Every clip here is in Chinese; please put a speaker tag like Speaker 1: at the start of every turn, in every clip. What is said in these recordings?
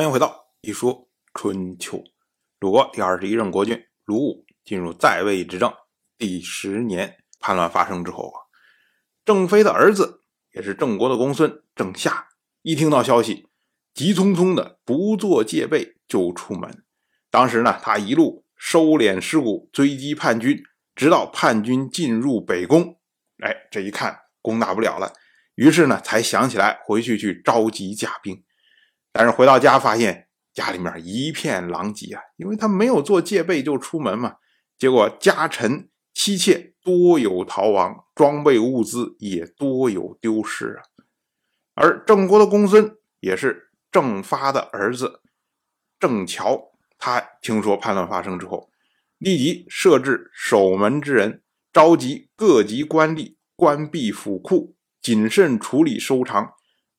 Speaker 1: 欢迎回到一说春秋。鲁国第二十一任国君鲁武进入在位执政第十年，叛乱发生之后啊，郑飞的儿子也是郑国的公孙郑夏，一听到消息，急匆匆的不做戒备就出门。当时呢，他一路收敛尸骨，追击叛军，直到叛军进入北宫，哎，这一看攻打不了了，于是呢，才想起来回去去召集甲兵。但是回到家，发现家里面一片狼藉啊，因为他没有做戒备就出门嘛。结果家臣妻妾多有逃亡，装备物资也多有丢失啊。而郑国的公孙也是郑发的儿子郑乔，他听说叛乱发生之后，立即设置守门之人，召集各级官吏，关闭府库，谨慎处理收藏，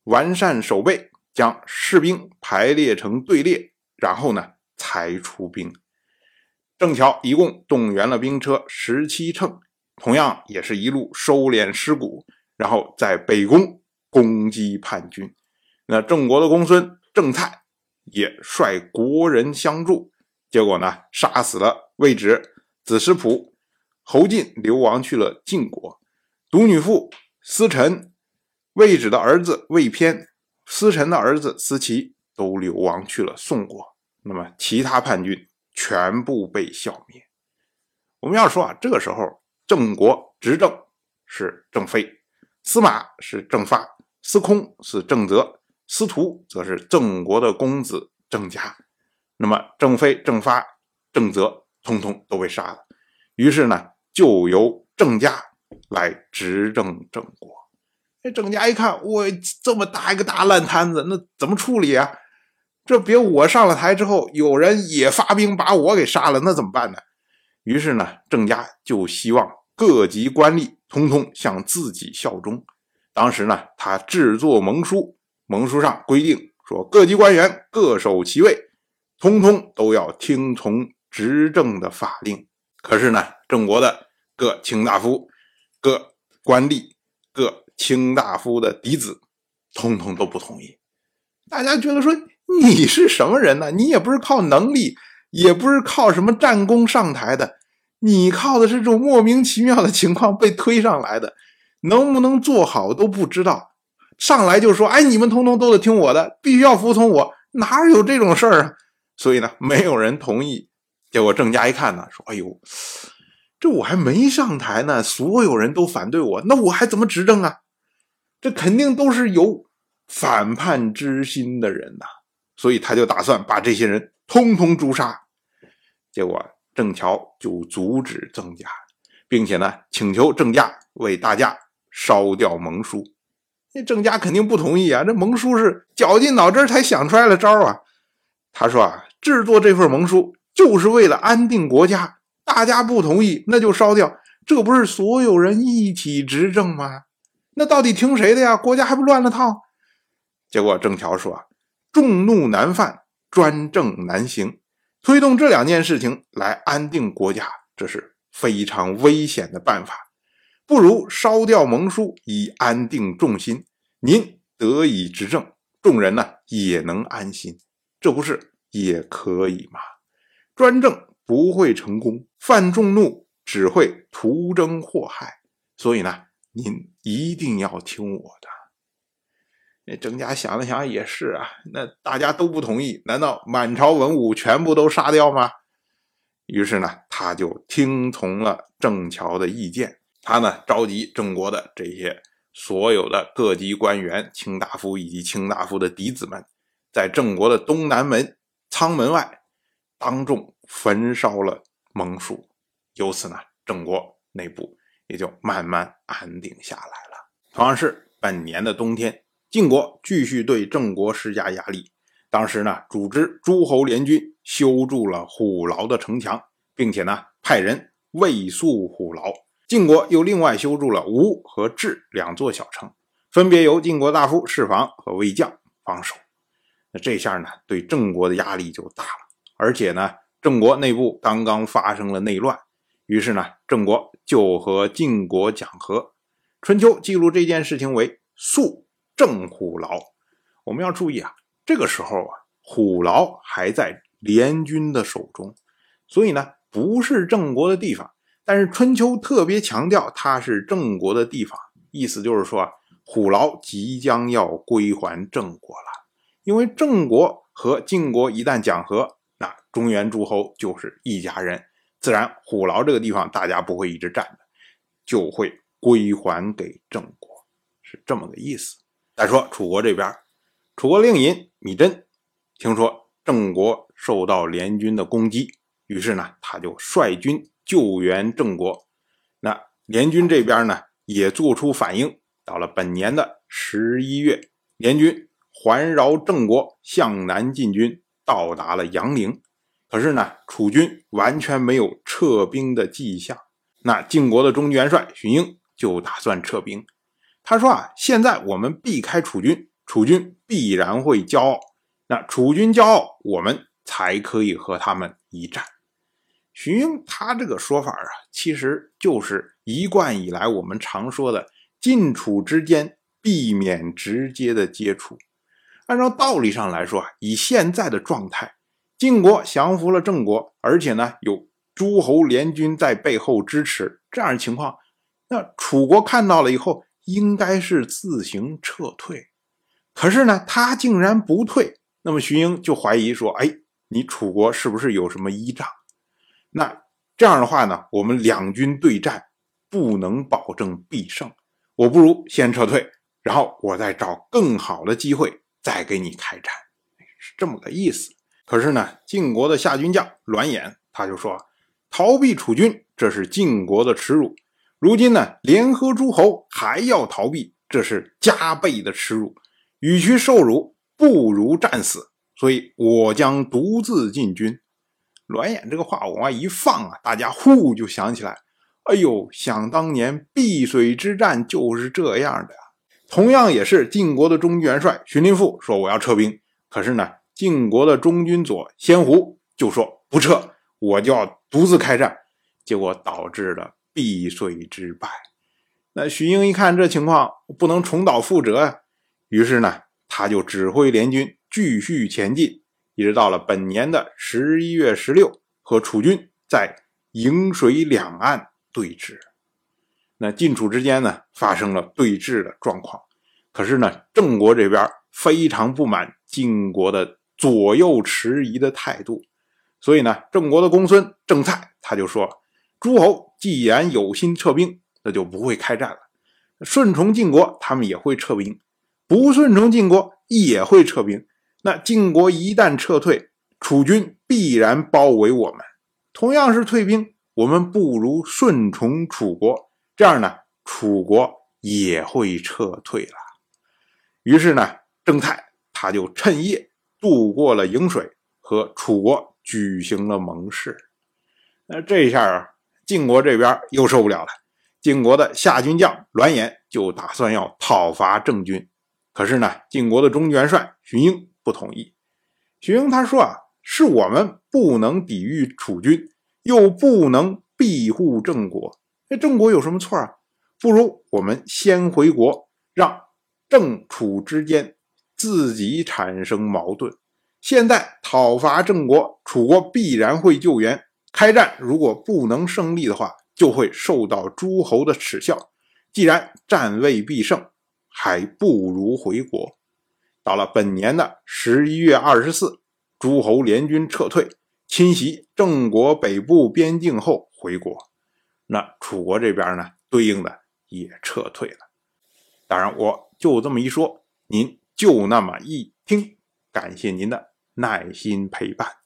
Speaker 1: 完善守备。将士兵排列成队列，然后呢才出兵。郑乔一共动员了兵车十七乘，同样也是一路收敛尸骨，然后在北宫攻击叛军。那郑国的公孙郑蔡也率国人相助，结果呢杀死了魏止、子师仆，侯进流亡去了晋国，独女妇司臣魏止的儿子魏偏。司臣的儿子司齐都流亡去了宋国，那么其他叛军全部被消灭。我们要说啊，这个时候郑国执政是郑飞，司马是郑发，司空是郑泽，司徒则是郑国的公子郑家。那么郑飞、郑发、郑泽通通都被杀了，于是呢，就由郑家来执政郑国。这郑家一看，我这么大一个大烂摊子，那怎么处理啊？这别我上了台之后，有人也发兵把我给杀了，那怎么办呢？于是呢，郑家就希望各级官吏通通向自己效忠。当时呢，他制作盟书，盟书上规定说，各级官员各守其位，通通都要听从执政的法令。可是呢，郑国的各卿大夫、各官吏、各卿大夫的嫡子，通通都不同意。大家觉得说你是什么人呢？你也不是靠能力，也不是靠什么战功上台的，你靠的是这种莫名其妙的情况被推上来的，能不能做好都不知道。上来就说：“哎，你们通通都得听我的，必须要服从我。”哪有这种事儿啊？所以呢，没有人同意。结果郑家一看呢，说：“哎呦，这我还没上台呢，所有人都反对我，那我还怎么执政啊？”这肯定都是有反叛之心的人呐，所以他就打算把这些人通通诛杀。结果郑乔就阻止郑家，并且呢请求郑家为大家烧掉盟书。那郑家肯定不同意啊，这盟书是绞尽脑汁才想出来的招啊。他说啊，制作这份盟书就是为了安定国家，大家不同意那就烧掉，这不是所有人一起执政吗？那到底听谁的呀？国家还不乱了套？结果郑乔说：“啊众怒难犯，专政难行。推动这两件事情来安定国家，这是非常危险的办法。不如烧掉盟书，以安定众心。您得以执政，众人呢也能安心。这不是也可以吗？专政不会成功，犯众怒只会徒增祸害。所以呢。”您一定要听我的。那郑家想了想，也是啊，那大家都不同意，难道满朝文武全部都杀掉吗？于是呢，他就听从了郑乔的意见。他呢，召集郑国的这些所有的各级官员、卿大夫以及卿大夫的嫡子们，在郑国的东南门仓门外，当众焚烧了盟书。由此呢，郑国内部。也就慢慢安定下来了。同样是本年的冬天，晋国继续对郑国施加压力。当时呢，组织诸侯联军修筑了虎牢的城墙，并且呢，派人卫戍虎牢。晋国又另外修筑了吴和治两座小城，分别由晋国大夫侍房和卫将防守。那这下呢，对郑国的压力就大了。而且呢，郑国内部刚刚发生了内乱。于是呢，郑国就和晋国讲和。春秋记录这件事情为“肃郑虎牢”。我们要注意啊，这个时候啊，虎牢还在联军的手中，所以呢，不是郑国的地方。但是春秋特别强调它是郑国的地方，意思就是说啊，虎牢即将要归还郑国了。因为郑国和晋国一旦讲和，那中原诸侯就是一家人，自然虎牢这个地方大家不会一直占的，就会归还给郑国，是这么个意思。再说楚国这边，楚国令尹米真听说郑国受到联军的攻击，于是呢，他就率军。救援郑国，那联军这边呢也做出反应。到了本年的十一月，联军环绕郑国向南进军，到达了阳陵。可是呢，楚军完全没有撤兵的迹象。那晋国的中军元帅荀英就打算撤兵。他说啊，现在我们避开楚军，楚军必然会骄傲。那楚军骄傲，我们才可以和他们一战。荀英他这个说法啊，其实就是一贯以来我们常说的晋楚之间避免直接的接触。按照道理上来说啊，以现在的状态，晋国降服了郑国，而且呢有诸侯联军在背后支持，这样的情况，那楚国看到了以后，应该是自行撤退。可是呢，他竟然不退，那么荀英就怀疑说：“哎，你楚国是不是有什么依仗？”那这样的话呢，我们两军对战不能保证必胜，我不如先撤退，然后我再找更好的机会再给你开战，是这么个意思。可是呢，晋国的下军将栾衍他就说，逃避楚军这是晋国的耻辱，如今呢联合诸侯还要逃避，这是加倍的耻辱，与其受辱，不如战死，所以我将独自进军。栾衍这个话往外一放啊，大家呼就想起来，哎呦，想当年碧水之战就是这样的。同样也是晋国的中军元帅荀林父说我要撤兵，可是呢，晋国的中军左先胡就说不撤，我就要独自开战，结果导致了碧水之败。那荀英一看这情况不能重蹈覆辙啊，于是呢，他就指挥联军继续前进。一直到了本年的十一月十六，和楚军在颍水两岸对峙。那晋楚之间呢，发生了对峙的状况。可是呢，郑国这边非常不满晋国的左右迟疑的态度，所以呢，郑国的公孙郑蔡他就说：“诸侯既然有心撤兵，那就不会开战了。顺从晋国，他们也会撤兵；不顺从晋国，也会撤兵。”那晋国一旦撤退，楚军必然包围我们。同样是退兵，我们不如顺从楚国，这样呢，楚国也会撤退了。于是呢，郑泰他就趁夜渡过了颍水，和楚国举行了盟誓。那这一下啊，晋国这边又受不了了。晋国的下军将栾衍就打算要讨伐郑军，可是呢，晋国的中军元帅荀英。不同意，荀英他说啊，是我们不能抵御楚军，又不能庇护郑国，那郑国有什么错啊？不如我们先回国，让郑楚之间自己产生矛盾。现在讨伐郑国，楚国必然会救援，开战如果不能胜利的话，就会受到诸侯的耻笑。既然战未必胜，还不如回国。到了本年的十一月二十四，诸侯联军撤退，侵袭郑国北部边境后回国。那楚国这边呢，对应的也撤退了。当然，我就这么一说，您就那么一听。感谢您的耐心陪伴。